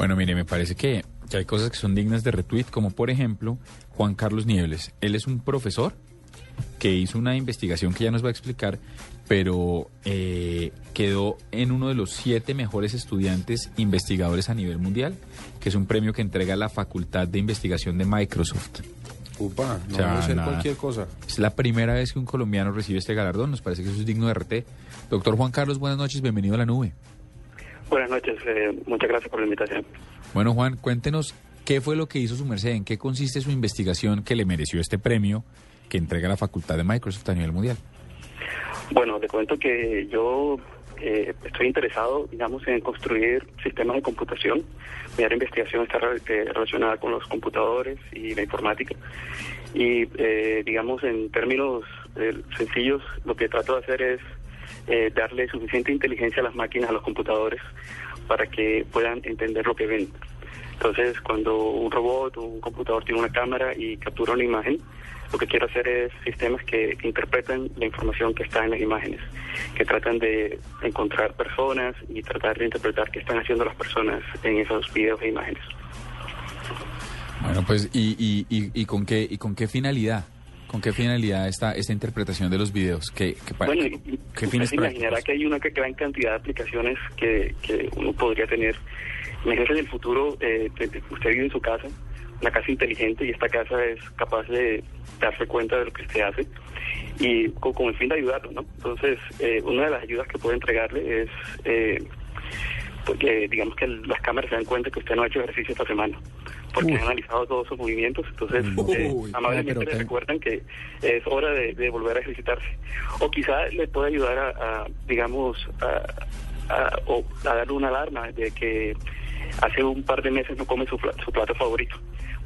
Bueno, mire, me parece que, que hay cosas que son dignas de retweet, como por ejemplo Juan Carlos Niebles. Él es un profesor que hizo una investigación que ya nos va a explicar, pero eh, quedó en uno de los siete mejores estudiantes investigadores a nivel mundial, que es un premio que entrega la Facultad de Investigación de Microsoft. Upa, no O sea, debe ser nada. cualquier cosa. Es la primera vez que un colombiano recibe este galardón, nos parece que eso es digno de RT. Doctor Juan Carlos, buenas noches, bienvenido a la nube. Buenas noches, eh, muchas gracias por la invitación. Bueno, Juan, cuéntenos qué fue lo que hizo su merced, en qué consiste su investigación que le mereció este premio que entrega la Facultad de Microsoft a nivel mundial. Bueno, te cuento que yo eh, estoy interesado, digamos, en construir sistemas de computación. Mi área de investigación está eh, relacionada con los computadores y la informática. Y, eh, digamos, en términos eh, sencillos, lo que trato de hacer es eh, darle suficiente inteligencia a las máquinas, a los computadores, para que puedan entender lo que ven. Entonces, cuando un robot o un computador tiene una cámara y captura una imagen, lo que quiero hacer es sistemas que interpretan la información que está en las imágenes, que tratan de encontrar personas y tratar de interpretar qué están haciendo las personas en esos videos e imágenes. Bueno, pues, ¿y, y, y, y con, qué, y con qué finalidad? ¿Con qué finalidad esta, esta interpretación de los videos? ¿Qué, qué, Bueno, qué- fines se imaginará que hay una gran cantidad de aplicaciones que, que uno podría tener. Imagínese en el futuro, eh, te- te- usted vive en su casa, una casa inteligente, y esta casa es capaz de darse cuenta de lo que usted hace y con, con el fin de ayudarlo, ¿no? Entonces, eh, una de las ayudas que puede entregarle es, eh, porque digamos que las cámaras se dan cuenta que usted no ha hecho ejercicio esta semana, porque han analizado todos sus movimientos, entonces eh, amablemente pero le te- recuerdan que es hora de, de volver a ejercitarse. O quizá le puede ayudar a, a, digamos, a, a- o a darle una alarma de que hace un par de meses no come su, pla- su plato favorito,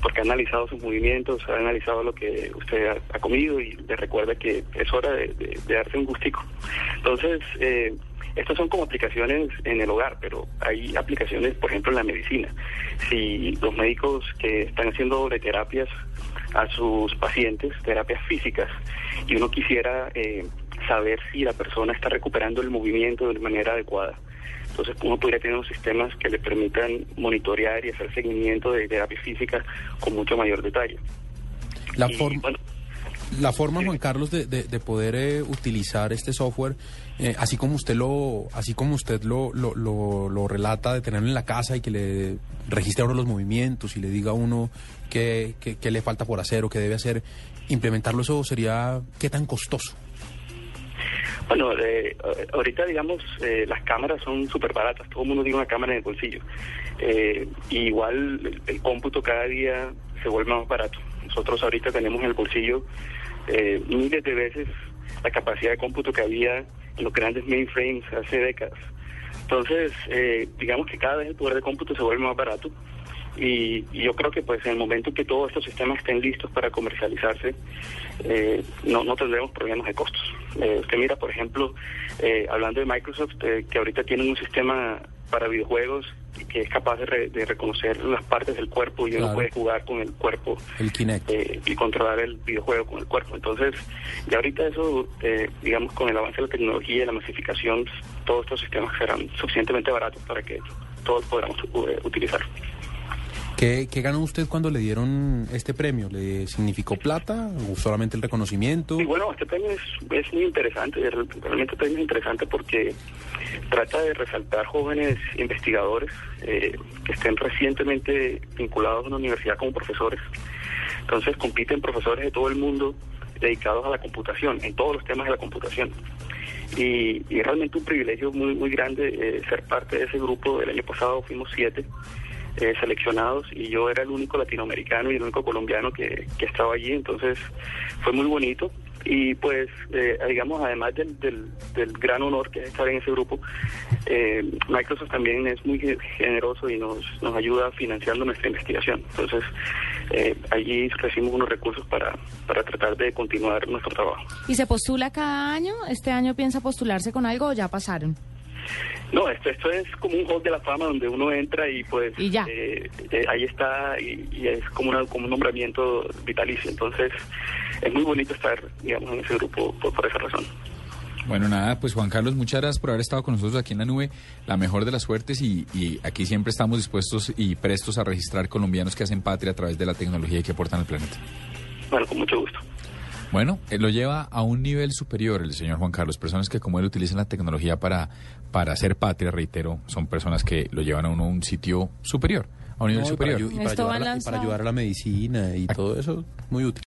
porque ha analizado sus movimientos, ha analizado lo que usted ha, ha comido y le recuerda que es hora de, de- de darse un gustico. Entonces, eh, estas son como aplicaciones en el hogar, pero hay aplicaciones, por ejemplo, en la medicina. Si los médicos que están haciendo doble terapias a sus pacientes, terapias físicas, y uno quisiera eh, saber si la persona está recuperando el movimiento de manera adecuada. Entonces uno podría tener unos sistemas que le permitan monitorear y hacer seguimiento de terapia física con mucho mayor detalle. La, Y, bueno, la forma, Juan Carlos, de, de- de poder eh, utilizar este software, eh, así como usted lo, así como usted lo, lo, lo- lo relata, de tenerlo en la casa y que le registre a uno los movimientos y le diga a uno qué, qué- le falta por hacer o qué debe hacer, implementarlo eso sería qué tan costoso. Bueno, eh, ahorita digamos eh, las cámaras son súper baratas, todo el mundo tiene una cámara en el bolsillo. Eh, igual el cómputo cada día se vuelve más barato. Nosotros ahorita tenemos en el bolsillo eh, miles de veces la capacidad de cómputo que había en los grandes mainframes hace décadas. Entonces, eh, digamos que cada vez el poder de cómputo se vuelve más barato y, y yo creo que pues en el momento que todos estos sistemas estén listos para comercializarse, eh, no, no tendremos problemas de costos. Eh, usted mira, por ejemplo, eh, hablando de Microsoft, eh, que ahorita tienen un sistema para videojuegos que es capaz de, re- de reconocer las partes del cuerpo y uno Claro. puede jugar con el cuerpo El Kinect. eh, y controlar el videojuego con el cuerpo. Entonces, ya ahorita eso, eh, digamos, con el avance de la tecnología y la masificación, todos estos sistemas serán suficientemente baratos para que todos podamos eh, utilizarlo. ¿Qué, ¿Qué ganó usted cuando le dieron este premio? ¿Le significó plata o solamente el reconocimiento? Y bueno, este premio es, muy interesante, re- realmente premio es interesante porque trata de resaltar jóvenes investigadores eh, que estén recientemente vinculados a una universidad como profesores. Entonces compiten profesores de todo el mundo dedicados a la computación, en todos los temas de la computación. Y, y es realmente un privilegio muy, muy grande eh, ser parte de ese grupo. El año pasado fuimos siete eh, seleccionados y yo era el único latinoamericano y el único colombiano que, que estaba allí, entonces fue muy bonito y pues eh, digamos además del, del, del gran honor que es estar en ese grupo, eh, Microsoft también es muy ge- generoso y nos, nos ayuda financiando nuestra investigación, entonces eh, allí recibimos unos recursos para, para tratar de continuar nuestro trabajo. ¿Y se postula cada año? ¿Este año piensa postularse con algo o ya pasaron? No, esto, esto es como un hall de la fama donde uno entra y pues Y ya. eh, eh, ahí está y, y es como, una, como un nombramiento vitalicio. Entonces es muy bonito estar, digamos, en ese grupo por, por esa razón. Bueno, nada, pues Juan Carlos, muchas gracias por haber estado con nosotros aquí en la nube. La mejor de las suertes y, y aquí siempre estamos dispuestos y prestos a registrar colombianos que hacen patria a través de la tecnología y que aportan al planeta. Bueno, con mucho gusto. Bueno, él lo lleva a un nivel superior el señor Juan Carlos. Personas que como él utilizan la tecnología para, para hacer patria, reitero, son personas que lo llevan a uno a un sitio superior, a un nivel No, y para superior. y para Esto va ayudar a la- y lanzado. para ayudar a la medicina y todo eso, muy útil.